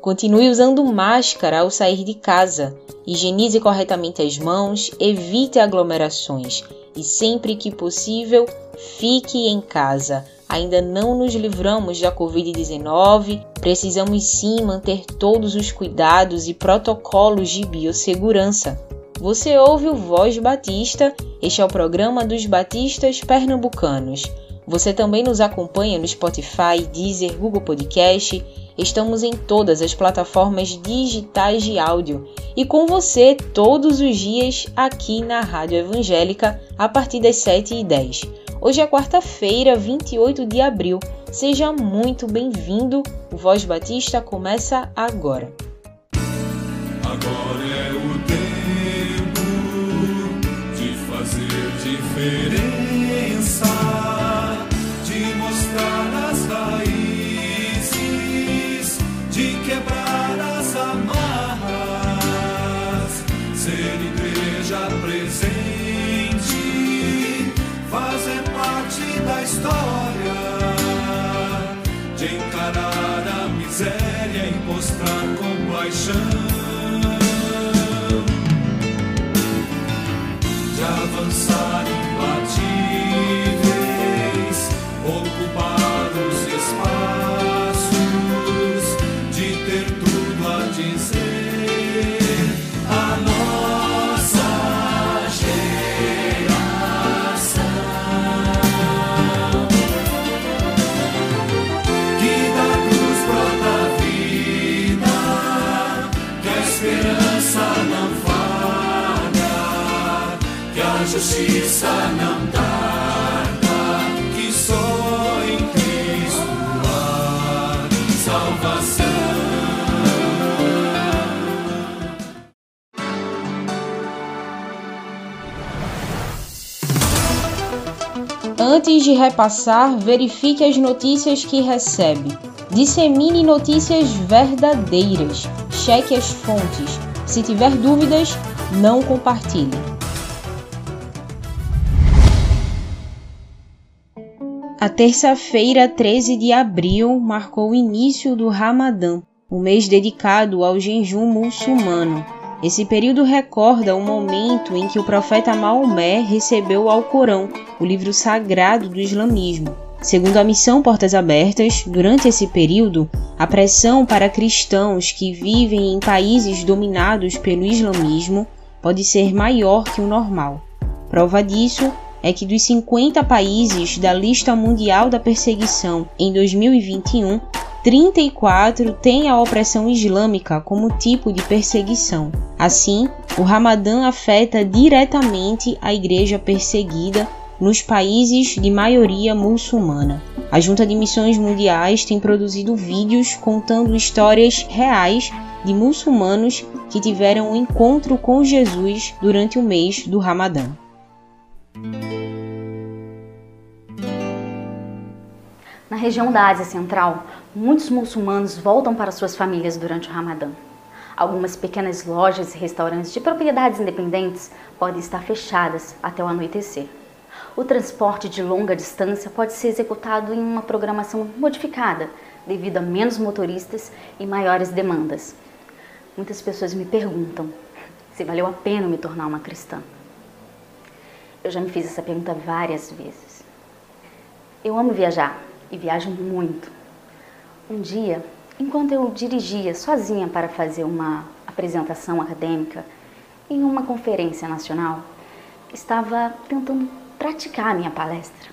Continue usando máscara ao sair de casa. Higienize corretamente as mãos, evite aglomerações e, sempre que possível, fique em casa. Ainda não nos livramos da Covid-19, precisamos sim manter todos os cuidados e protocolos de biossegurança. Você ouve o Voz Batista, este é o programa dos Batistas Pernambucanos. Você também nos acompanha no Spotify, Deezer, Google Podcast Estamos em todas as plataformas digitais de áudio e com você todos os dias aqui na Rádio Evangélica a partir das 7h10. Hoje é quarta-feira, 28 de abril. Seja muito bem-vindo. O Voz Batista começa agora. Agora é o tempo de fazer diferença. Justiça não tarda, que só em Cristo há salvação. Antes de repassar, verifique as notícias que recebe. Dissemine notícias verdadeiras. Cheque as fontes. Se tiver dúvidas, não compartilhe. A terça-feira, 13 de abril, marcou o início do Ramadã, o mês dedicado ao jejum muçulmano. Esse período recorda o momento em que o profeta Maomé recebeu o Alcorão, o livro sagrado do islamismo. Segundo a missão Portas Abertas, durante esse período, a pressão para cristãos que vivem em países dominados pelo islamismo pode ser maior que o normal. Prova disso é que dos 50 países da lista mundial da perseguição em 2021, 34 têm a opressão islâmica como tipo de perseguição. Assim, o Ramadã afeta diretamente a igreja perseguida nos países de maioria muçulmana. A Junta de Missões Mundiais tem produzido vídeos contando histórias reais de muçulmanos que tiveram um encontro com Jesus durante o mês do Ramadã. Na região da Ásia Central, muitos muçulmanos voltam para suas famílias durante o Ramadã. Algumas pequenas lojas e restaurantes de propriedades independentes podem estar fechadas até o anoitecer. O transporte de longa distância pode ser executado em uma programação modificada, devido a menos motoristas e maiores demandas. Muitas pessoas me perguntam se valeu a pena me tornar uma cristã. Eu já me fiz essa pergunta várias vezes. Eu amo viajar e viajo muito. Um dia, enquanto eu dirigia sozinha para fazer uma apresentação acadêmica em uma conferência nacional, estava tentando praticar a minha palestra.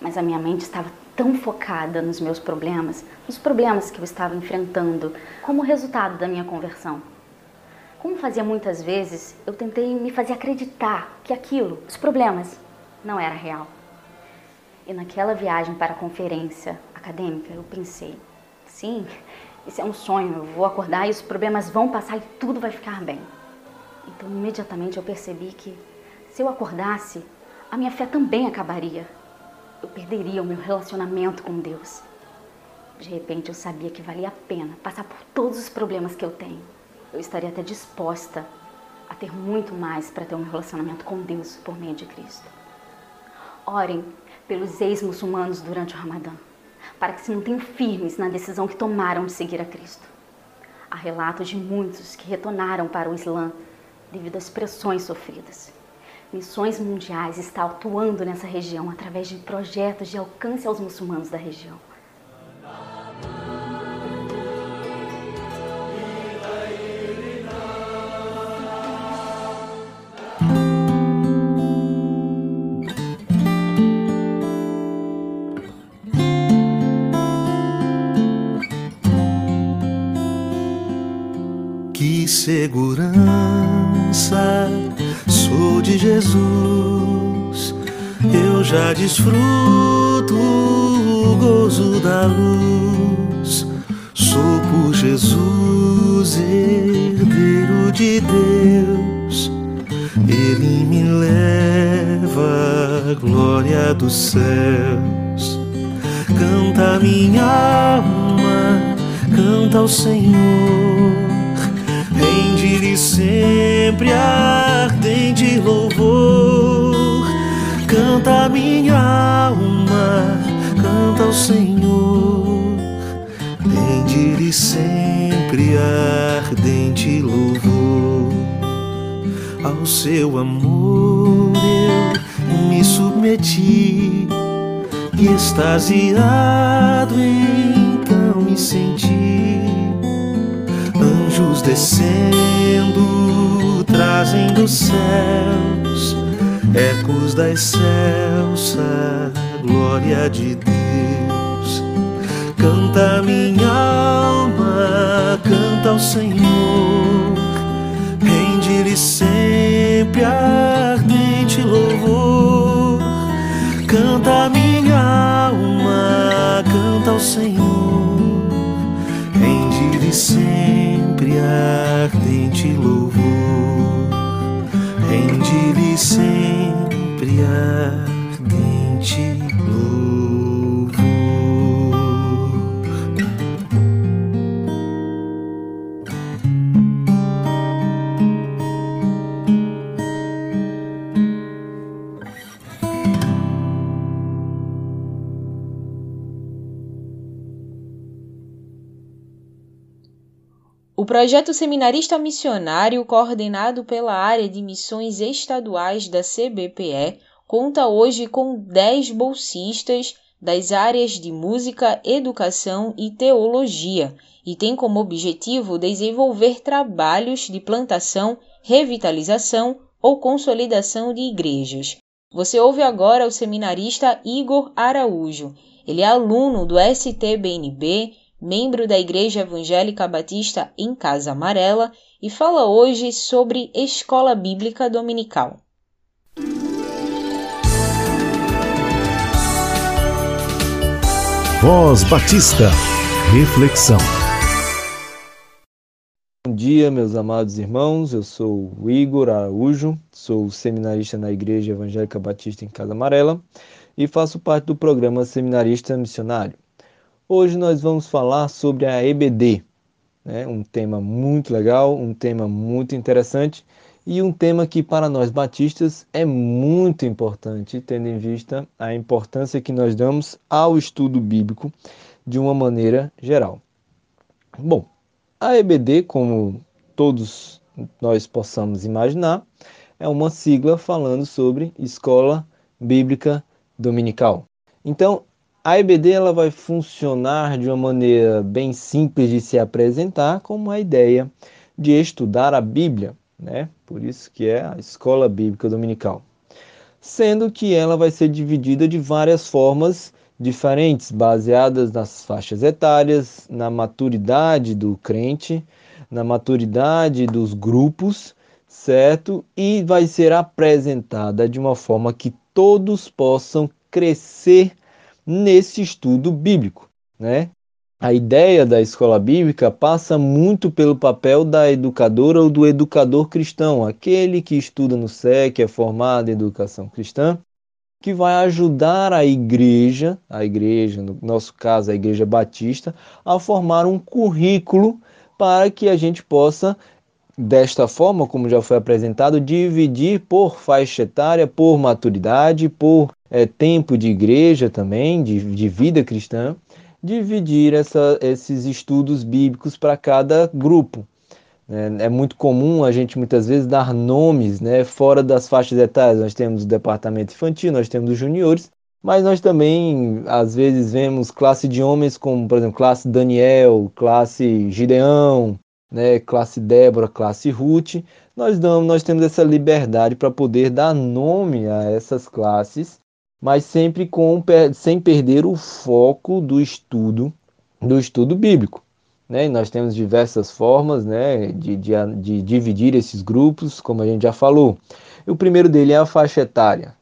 Mas a minha mente estava tão focada nos meus problemas, nos problemas que eu estava enfrentando como resultado da minha conversão. Como fazia muitas vezes, eu tentei me fazer acreditar que aquilo, os problemas, não era real. E naquela viagem para a conferência acadêmica, eu pensei: sim, isso é um sonho, eu vou acordar e os problemas vão passar e tudo vai ficar bem. Então, imediatamente eu percebi que Se eu acordasse, a minha fé também acabaria. Eu perderia o meu relacionamento com Deus. De repente eu sabia que valia a pena passar por todos os problemas que eu tenho. Eu estaria até disposta a ter muito mais para ter um relacionamento com Deus por meio de Cristo. Orem pelos ex-muçulmanos durante o Ramadã, para que se mantenham firmes na decisão que tomaram de seguir a Cristo. Há relatos de muitos que retornaram para o Islã devido às pressões sofridas. Missões Mundiais está atuando nessa região através de projetos de alcance aos muçulmanos da região. Segurança sou de Jesus, eu já desfruto o gozo da luz. Sou por Jesus herdeiro de Deus, Ele me leva à glória dos céus. Canta minha alma, canta ao Senhor. Rende-lhe sempre ardente louvor. Canta minha alma, canta ao Senhor. Rende-lhe sempre ardente louvor. Ao seu amor eu me submeti e extasiado então me senti anjos descendo, trazem dos céus ecos da excelsa glória de Deus. Canta minha alma, canta ao Senhor, rende-lhe sempre ardente louvor. Canta minha alma, canta ao Senhor, rende-lhe sempre ardente louvor. Rende-lhe sempre ardente louvor. Projeto seminarista missionário, coordenado pela área de missões estaduais da CBPE, conta hoje com 10 bolsistas das áreas de música, educação e teologia e tem como objetivo desenvolver trabalhos de plantação, revitalização ou consolidação de igrejas. Você ouve agora o seminarista Igor Araújo. Ele é aluno do STBNB, membro da Igreja Evangélica Batista em Casa Amarela, e fala hoje sobre Escola Bíblica Dominical. Voz Batista. Reflexão. Bom dia, meus amados irmãos. Eu sou o Igor Araújo, sou seminarista na Igreja Evangélica Batista em Casa Amarela e faço parte do programa Seminarista Missionário. Hoje nós vamos falar sobre a EBD, né? um tema muito legal, um tema muito interessante e um tema que para nós batistas é muito importante, tendo em vista a importância que nós damos ao estudo bíblico de uma maneira geral. Bom, a EBD, como todos nós possamos imaginar, é uma sigla falando sobre Escola Bíblica Dominical. Então, a EBD ela vai funcionar de uma maneira bem simples de se apresentar, como a ideia de estudar a Bíblia, né? Por isso que é a Escola Bíblica Dominical. Sendo que ela vai ser dividida de várias formas diferentes, baseadas nas faixas etárias, na maturidade do crente, na maturidade dos grupos, certo? E vai ser apresentada de uma forma que todos possam crescer nesse estudo bíblico, né? a ideia da escola bíblica passa muito pelo papel da educadora ou do educador cristão, aquele que estuda no SEC, é formado em educação cristã, que vai ajudar a igreja, a igreja, no nosso caso a igreja batista, a formar um currículo para que a gente possa, desta forma, como já foi apresentado, dividir por faixa etária, por maturidade, por é, tempo de igreja também, de, de vida cristã, dividir essa, esses estudos bíblicos para cada grupo. É, é, muito comum a gente muitas vezes dar nomes né, fora das faixas etárias. Nós temos o departamento infantil, nós temos os juniores, mas nós também às vezes vemos classe de homens como, por exemplo, classe Daniel, classe Gideão, né, classe Débora, classe Ruth. Nós, damos, nós temos essa liberdade para poder dar nome a essas classes mas sempre com, sem perder o foco do estudo do estudo bíblico. Né? E nós temos diversas formas né, de, de, de dividir esses grupos, como a gente já falou. E o primeiro dele é a faixa etária.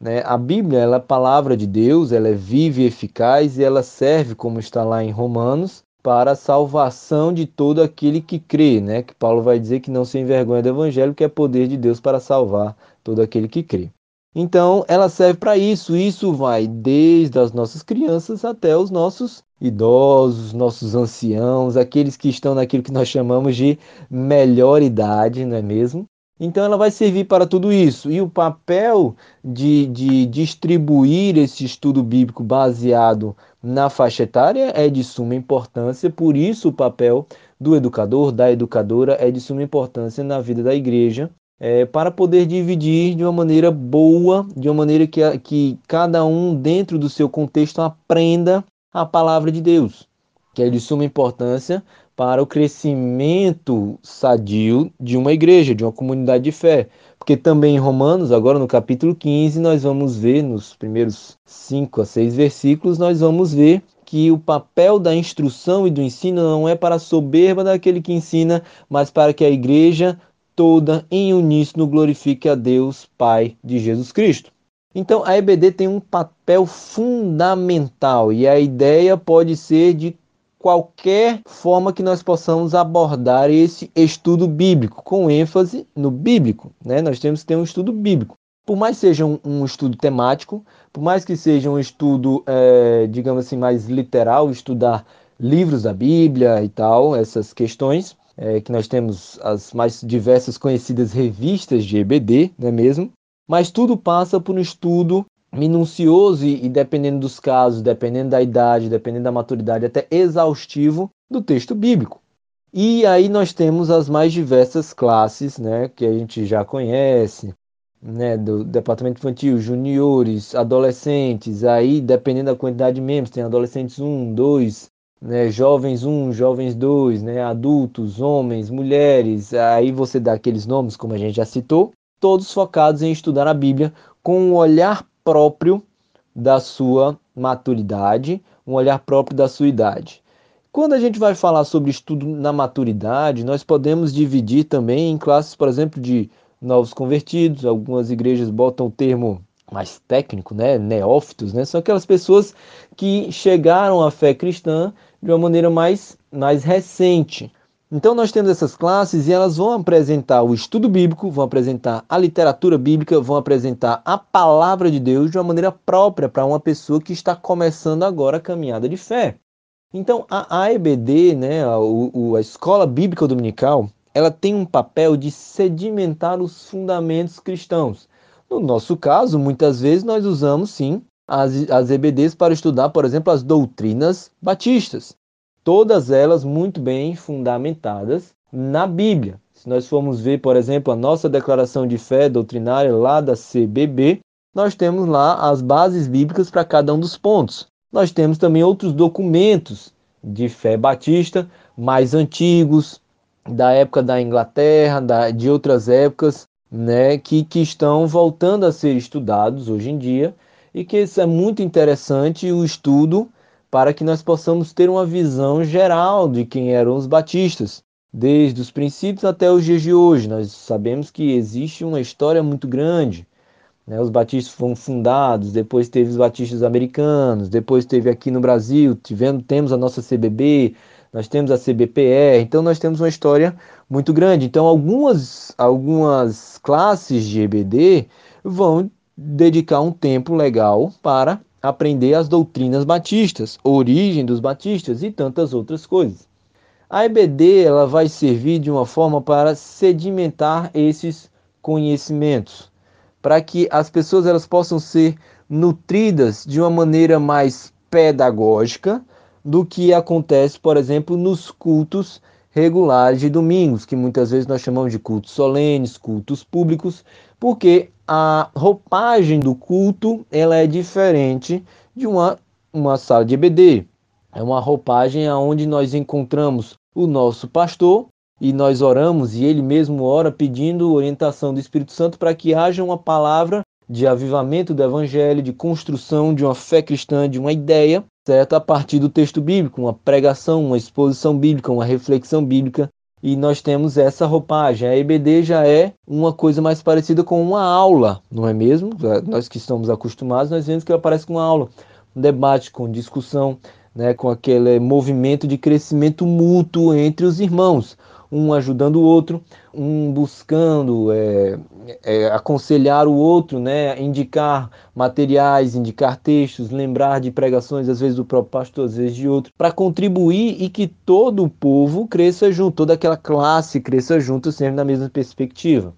Né? A Bíblia ela é a palavra de Deus, ela é viva e eficaz e ela serve, como está lá em Romanos, para a salvação de todo aquele que crê, né? Que Paulo vai dizer que não se envergonha do evangelho, que é poder de Deus para salvar todo aquele que crê. Então, ela serve para isso. Isso vai desde as nossas crianças até os nossos idosos, nossos anciãos, aqueles que estão naquilo que nós chamamos de melhor idade, não é mesmo? Então, ela vai servir para tudo isso. E o papel de, de distribuir esse estudo bíblico baseado na faixa etária é de suma importância, por isso, o papel do educador, da educadora, é de suma importância na vida da igreja é, para poder dividir de uma maneira boa, de uma maneira que, que cada um, dentro do seu contexto, aprenda a palavra de Deus, que é de suma importância para o crescimento sadio de uma igreja, de uma comunidade de fé. Porque também em Romanos, agora no capítulo 15, nós vamos ver, nos primeiros 5 a 6 versículos, nós vamos ver que o papel da instrução e do ensino não é para a soberba daquele que ensina, mas para que a igreja toda em uníssono glorifique a Deus, Pai de Jesus Cristo. Então, a EBD tem um papel fundamental e a ideia pode ser de qualquer forma que nós possamos abordar esse estudo bíblico, com ênfase no bíblico. Né? Nós temos que ter um estudo bíblico. Por mais que seja um, um estudo temático, por mais que seja um estudo, é, digamos assim, mais literal, estudar livros da Bíblia e tal, essas questões, é, que nós temos as mais diversas conhecidas revistas de EBD, não é mesmo? Mas tudo passa por um estudo minucioso e, dependendo dos casos, dependendo da idade, dependendo da maturidade, até exaustivo do texto bíblico. E aí nós temos as mais diversas classes, né, que a gente já conhece, né, do departamento infantil, juniores, adolescentes, aí dependendo da quantidade de membros, tem adolescentes 1, 2, né, jovens 1, jovens 2, né, adultos, homens, mulheres, aí você dá aqueles nomes, como a gente já citou, todos focados em estudar a Bíblia com um olhar próprio da sua maturidade, um olhar próprio da sua idade. Quando a gente vai falar sobre estudo na maturidade, nós podemos dividir também em classes, por exemplo, de novos convertidos, algumas igrejas botam o termo mais técnico, né, neófitos, né, são aquelas pessoas que chegaram à fé cristã de uma maneira mais, mais recente. Então nós temos essas classes e elas vão apresentar o estudo bíblico, vão apresentar a literatura bíblica, vão apresentar a palavra de Deus de uma maneira própria para uma pessoa que está começando agora a caminhada de fé. Então a AEBD, né, a, a Escola Bíblica Dominical, ela tem um papel de sedimentar os fundamentos cristãos. No nosso caso, muitas vezes nós usamos sim as, as EBDs para estudar, por exemplo, as doutrinas batistas. Todas elas muito bem fundamentadas na Bíblia. Se nós formos ver, por exemplo, a nossa declaração de fé doutrinária lá da CBB, nós temos lá as bases bíblicas para cada um dos pontos. Nós temos também outros documentos de fé batista mais antigos, da época da Inglaterra, da, de outras épocas, né, que, que estão voltando a ser estudados hoje em dia e que isso é muito interessante o estudo para que nós possamos ter uma visão geral de quem eram os batistas, desde os princípios até os dias de hoje. Nós sabemos que existe uma história muito grande, Né? Os batistas foram fundados, depois teve os batistas americanos, depois teve aqui no Brasil, tivemos, temos a nossa CBB, nós temos a CBPR, então nós temos uma história muito grande. Então algumas, algumas classes de EBD vão dedicar um tempo legal para aprender as doutrinas batistas, origem dos batistas e tantas outras coisas. A EBD ela vai servir de uma forma para sedimentar esses conhecimentos para que as pessoas elas possam ser nutridas de uma maneira mais pedagógica do que acontece, por exemplo, nos cultos regulares de domingos, que muitas vezes nós chamamos de cultos solenes, cultos públicos, porque a roupagem do culto ela é diferente de uma, uma sala de EBD. É uma roupagem onde nós encontramos o nosso pastor e nós oramos e ele mesmo ora pedindo orientação do Espírito Santo para que haja uma palavra de avivamento do evangelho, de construção de uma fé cristã, de uma ideia, certo? A partir do texto bíblico, uma pregação, uma exposição bíblica, uma reflexão bíblica. E nós temos essa roupagem. A EBD já é uma coisa mais parecida com uma aula, não é mesmo? Nós que estamos acostumados, nós vemos que ela parece com uma aula. Um debate com discussão, né, com aquele movimento de crescimento mútuo entre os irmãos um ajudando o outro, um buscando é, é, aconselhar o outro, né, indicar materiais, indicar textos, lembrar de pregações, às vezes do próprio pastor, às vezes de outro, para contribuir e que todo o povo cresça junto, toda aquela classe cresça junto, sempre na mesma perspectiva.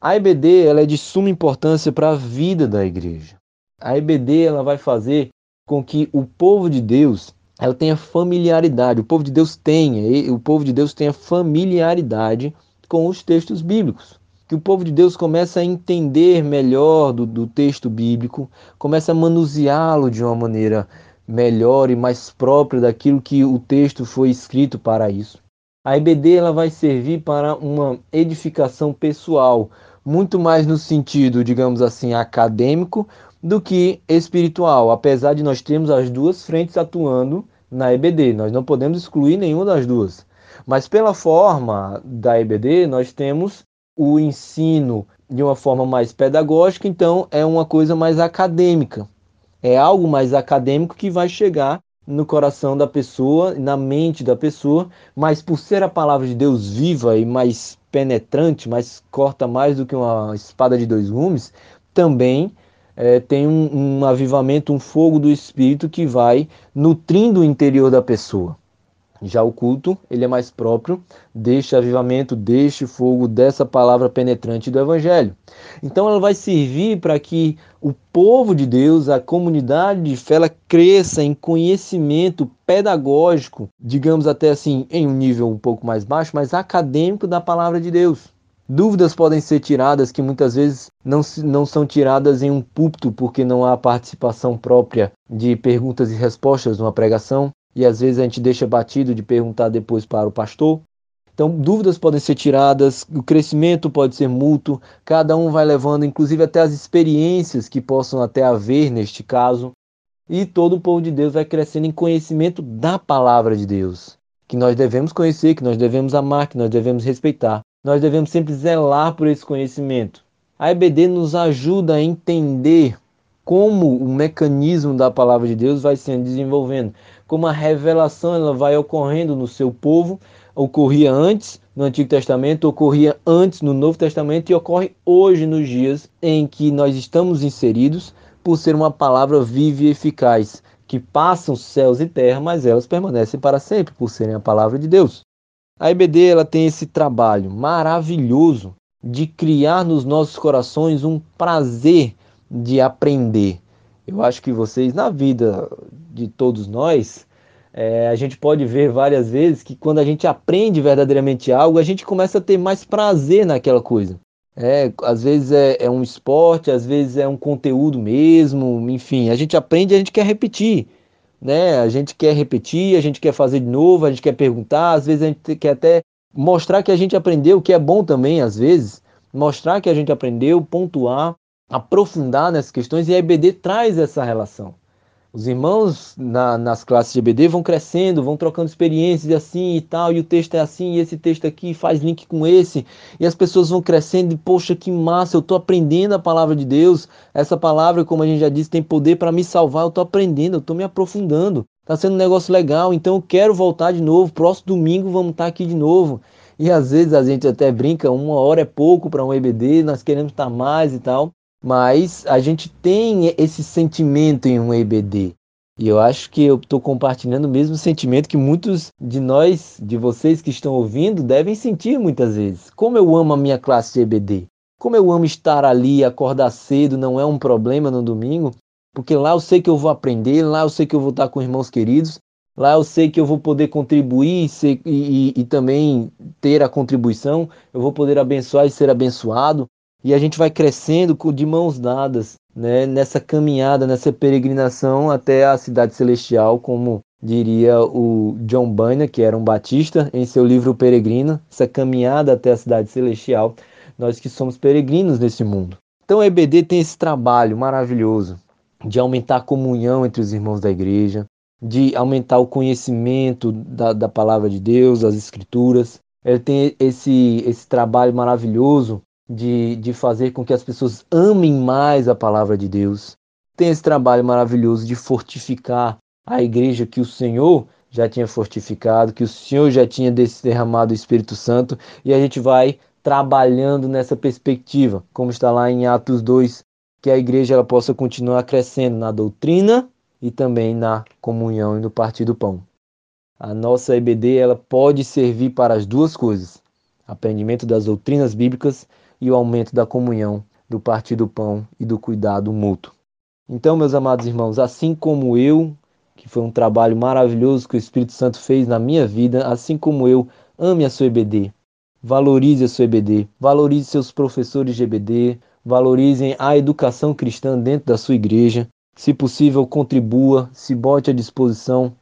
A EBD ela é de suma importância para a vida da igreja. A EBD ela vai fazer com que o povo de Deus ela tenha familiaridade, o povo de Deus tenha, o povo de Deus tenha familiaridade com os textos bíblicos. Que o povo de Deus comece a entender melhor do, do texto bíblico, comece a manuseá-lo de uma maneira melhor e mais própria daquilo que o texto foi escrito para isso. A EBD ela vai servir para uma edificação pessoal, muito mais no sentido, digamos assim, acadêmico, do que espiritual, apesar de nós termos as duas frentes atuando na EBD. Nós não podemos excluir nenhuma das duas. Mas pela forma da EBD, nós temos o ensino de uma forma mais pedagógica, então é uma coisa mais acadêmica. É algo mais acadêmico que vai chegar no coração da pessoa, na mente da pessoa, mas por ser a palavra de Deus viva e mais penetrante, mais corta mais do que uma espada de dois gumes, também é, tem um, um avivamento, um fogo do Espírito que vai nutrindo o interior da pessoa. Já o culto, ele é mais próprio deste avivamento, deste fogo, dessa palavra penetrante do Evangelho. Então ela vai servir para que o povo de Deus, a comunidade de fé, ela cresça em conhecimento pedagógico, digamos até assim, em um nível um pouco mais baixo, mas acadêmico da palavra de Deus. Dúvidas podem ser tiradas que muitas vezes não, não são tiradas em um púlpito porque não há participação própria de perguntas e respostas numa pregação. E às vezes a gente deixa batido de perguntar depois para o pastor. Então, dúvidas podem ser tiradas, o crescimento pode ser mútuo, cada um vai levando, inclusive até as experiências que possam até haver neste caso, e todo o povo de Deus vai crescendo em conhecimento da palavra de Deus, que nós devemos conhecer, que nós devemos amar, que nós devemos respeitar nós devemos sempre zelar por esse conhecimento. A EBD nos ajuda a entender como o mecanismo da palavra de Deus vai sendo desenvolvendo, como a revelação ela vai ocorrendo no seu povo, ocorria antes no Antigo Testamento, ocorria antes no Novo Testamento e ocorre hoje nos dias em que nós estamos inseridos, por ser uma palavra viva e eficaz, que passam céus e terra, mas elas permanecem para sempre por serem a palavra de Deus. A EBD ela tem esse trabalho maravilhoso de criar nos nossos corações um prazer de aprender. Eu acho que vocês, na vida de todos nós, é, a gente pode ver várias vezes que quando a gente aprende verdadeiramente algo, a gente começa a ter mais prazer naquela coisa. É, às vezes é, é um esporte, às vezes é um conteúdo mesmo, enfim, a gente aprende e a gente quer repetir né? A gente quer repetir, a gente quer fazer de novo, a gente quer perguntar, às vezes a gente quer até mostrar que a gente aprendeu, que é bom também, às vezes, mostrar que a gente aprendeu, pontuar, aprofundar nessas questões, e a EBD traz essa relação. Os irmãos na, nas classes de EBD vão crescendo, vão trocando experiências assim e tal, e o texto é assim, e esse texto aqui faz link com esse, e as pessoas vão crescendo e, poxa, que massa, eu estou aprendendo a palavra de Deus. Essa palavra, como a gente já disse, tem poder para me salvar, eu estou aprendendo, eu estou me aprofundando. Está sendo um negócio legal, então eu quero voltar de novo. Próximo domingo vamos estar tá aqui de novo. E às vezes a gente até brinca, uma hora é pouco para um EBD, nós queremos estar mais e tal mas a gente tem esse sentimento em um EBD. E eu acho que eu estou compartilhando o mesmo sentimento que muitos de nós, de vocês que estão ouvindo, devem sentir muitas vezes. Como eu amo a minha classe de EBD. Como eu amo estar ali, acordar cedo, não é um problema no domingo, porque lá eu sei que eu vou aprender, lá eu sei que eu vou estar com irmãos queridos, lá eu sei que eu vou poder contribuir e, e, e também ter a contribuição, eu vou poder abençoar e ser abençoado e a gente vai crescendo de mãos dadas, né, nessa caminhada, nessa peregrinação até a cidade celestial, como diria o John Bunyan, que era um batista, em seu livro Peregrino, essa caminhada até a cidade celestial, nós que somos peregrinos nesse mundo. Então a EBD tem esse trabalho maravilhoso de aumentar a comunhão entre os irmãos da igreja, de aumentar o conhecimento da, da palavra de Deus, das escrituras. Ele tem esse, esse trabalho maravilhoso de, de fazer com que as pessoas amem mais a palavra de Deus. Tem esse trabalho maravilhoso de fortificar a igreja que o Senhor já tinha fortificado, que o Senhor já tinha derramado o Espírito Santo, e a gente vai trabalhando nessa perspectiva, como está lá em Atos 2, que a igreja ela possa continuar crescendo na doutrina e também na comunhão e no partir do pão. A nossa EBD ela pode servir para as duas coisas: aprendimento das doutrinas bíblicas e o aumento da comunhão, do partir do pão e do cuidado mútuo. Então, meus amados irmãos, assim como eu, que foi um trabalho maravilhoso que o Espírito Santo fez na minha vida, assim como eu, ame a sua EBD, valorize a sua EBD, valorize seus professores de EBD, valorizem a educação cristã dentro da sua igreja, se possível, contribua, se bote à disposição,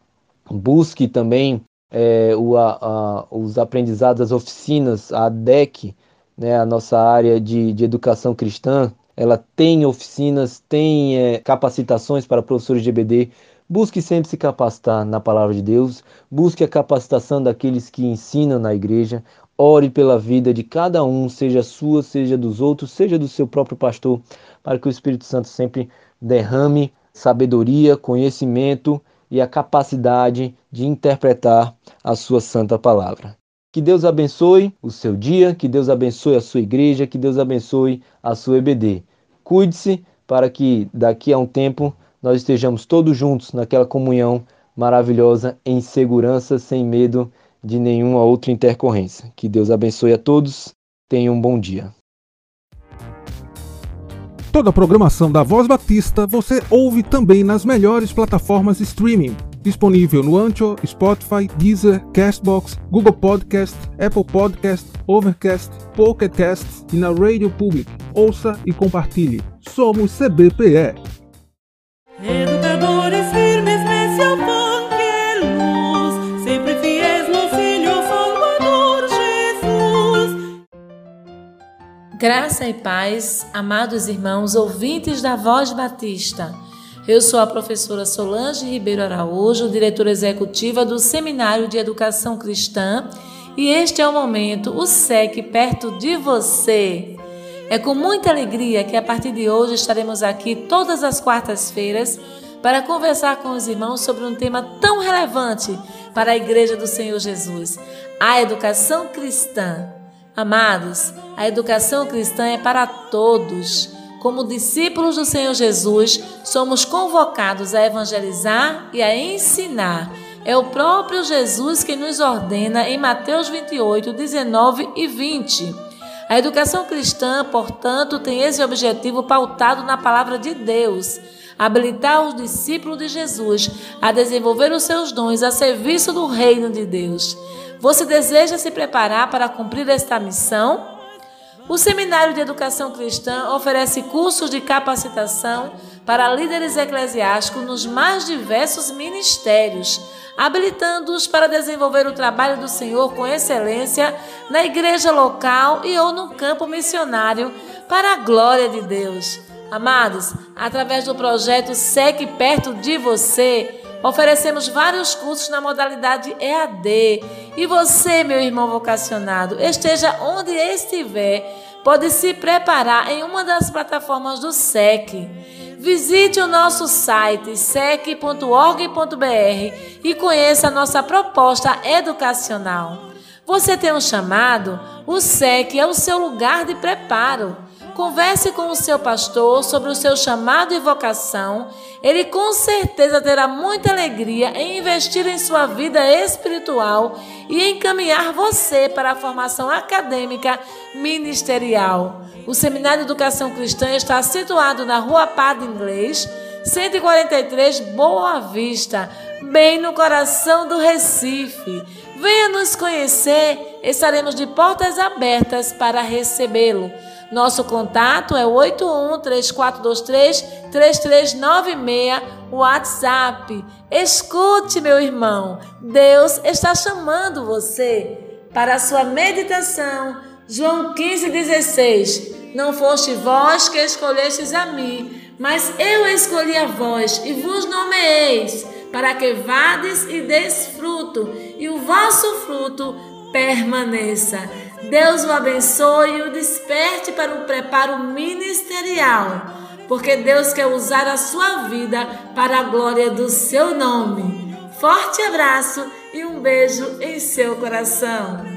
busque também é, o, a, a, os aprendizados, as oficinas, a DEC, né, a nossa área de, de educação cristã, ela tem oficinas, tem é, capacitações para professores de EBD. Busque sempre se capacitar na palavra de Deus, busque a capacitação daqueles que ensinam na igreja, ore pela vida de cada um, seja sua, seja dos outros, seja do seu próprio pastor, para que o Espírito Santo sempre derrame sabedoria, conhecimento e a capacidade de interpretar a sua santa palavra. Que Deus abençoe o seu dia, que Deus abençoe a sua igreja, que Deus abençoe a sua EBD. Cuide-se para que daqui a um tempo nós estejamos todos juntos naquela comunhão maravilhosa, em segurança, sem medo de nenhuma outra intercorrência. Que Deus abençoe a todos. Tenham um bom dia. Toda a programação da Voz Batista você ouve também nas melhores plataformas streaming disponível no Ancho, Spotify, Deezer, Castbox, Google Podcast, Apple Podcast, Overcast, Pocket Cast e na Radio Public. Ouça e compartilhe. Somos CBPE. Educadores firmes nesse luz, sempre fiéis no Filho Salvador Jesus. Graça e paz, amados irmãos, ouvintes da Voz Batista. Eu sou a professora Solange Ribeiro Araújo, diretora executiva do Seminário de Educação Cristã, e este é o momento, o SEC perto de você. É com muita alegria que a partir de hoje estaremos aqui todas as quartas-feiras para conversar com os irmãos sobre um tema tão relevante para a Igreja do Senhor Jesus, a educação cristã. Amados, a educação cristã é para todos como discípulos do Senhor Jesus, somos convocados a evangelizar e a ensinar. É o próprio Jesus que nos ordena em Mateus 28, 19 e 20. A educação cristã, portanto, tem esse objetivo pautado na palavra de Deus habilitar os discípulos de Jesus a desenvolver os seus dons a serviço do reino de Deus. Você deseja se preparar para cumprir esta missão? O Seminário de Educação Cristã oferece cursos de capacitação para líderes eclesiásticos nos mais diversos ministérios, habilitando-os para desenvolver o trabalho do Senhor com excelência na igreja local e ou no campo missionário para a glória de Deus. Amados, através do projeto SEC Perto de Você, oferecemos vários cursos na modalidade EAD. E você, meu irmão vocacionado, esteja onde estiver, pode se preparar em uma das plataformas do SEC. Visite o nosso site sec.org.br e conheça a nossa proposta educacional. Você tem um chamado? O SEC é o seu lugar de preparo. Converse com o seu pastor sobre o seu chamado e vocação. Ele com certeza terá muita alegria em investir em sua vida espiritual e encaminhar você para a formação acadêmica ministerial. O Seminário de Educação Cristã está situado na Rua Padre Inglês, 143 Boa Vista, bem no coração do Recife. Venha nos conhecer, estaremos de portas abertas para recebê-lo. Nosso contato é 81 3423 3396, WhatsApp. Escute, meu irmão, Deus está chamando você para a sua meditação. João 15,16 Não foste vós que escolhestes a mim, mas eu escolhi a vós e vos nomeeis, para que vades e deis fruto, e o vosso fruto permaneça. Deus o abençoe e o desperte para um preparo ministerial, porque Deus quer usar a sua vida para a glória do seu nome. Forte abraço e um beijo em seu coração.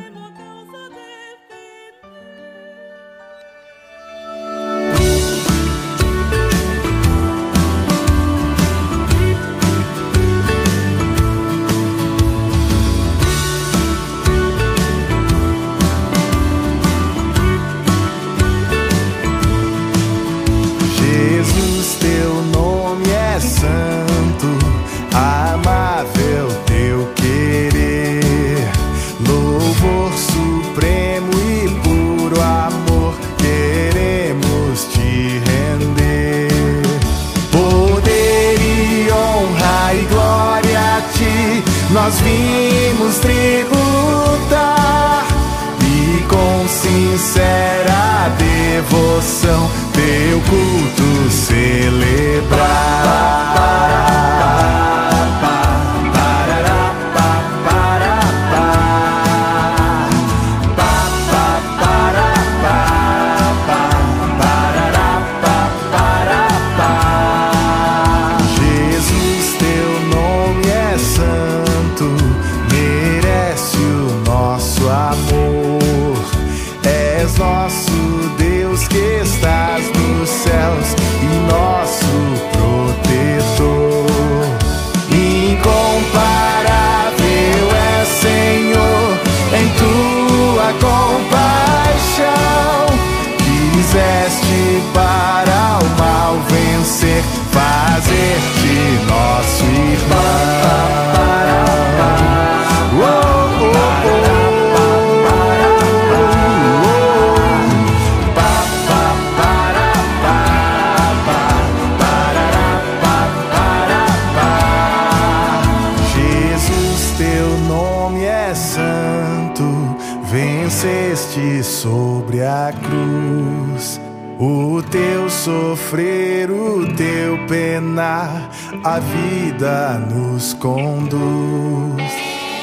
Teu penar, a vida nos conduz.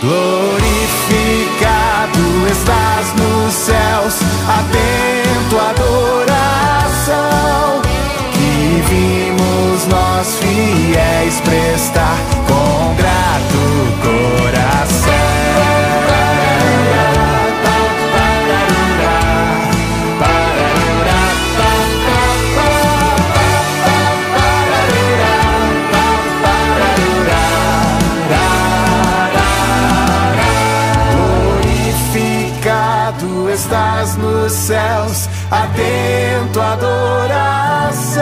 Glorificado estás nos céus, atento à adoração que vimos nós fiéis prestar com grato coração. Nos céus, atento à adoração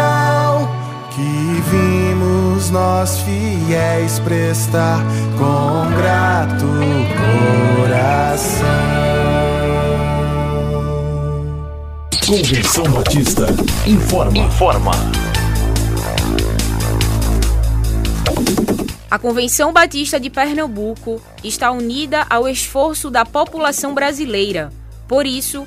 que vimos nós fiéis prestar com grato coração. Convenção Batista informa. Informa. A Convenção Batista de Pernambuco está unida ao esforço da população brasileira por isso,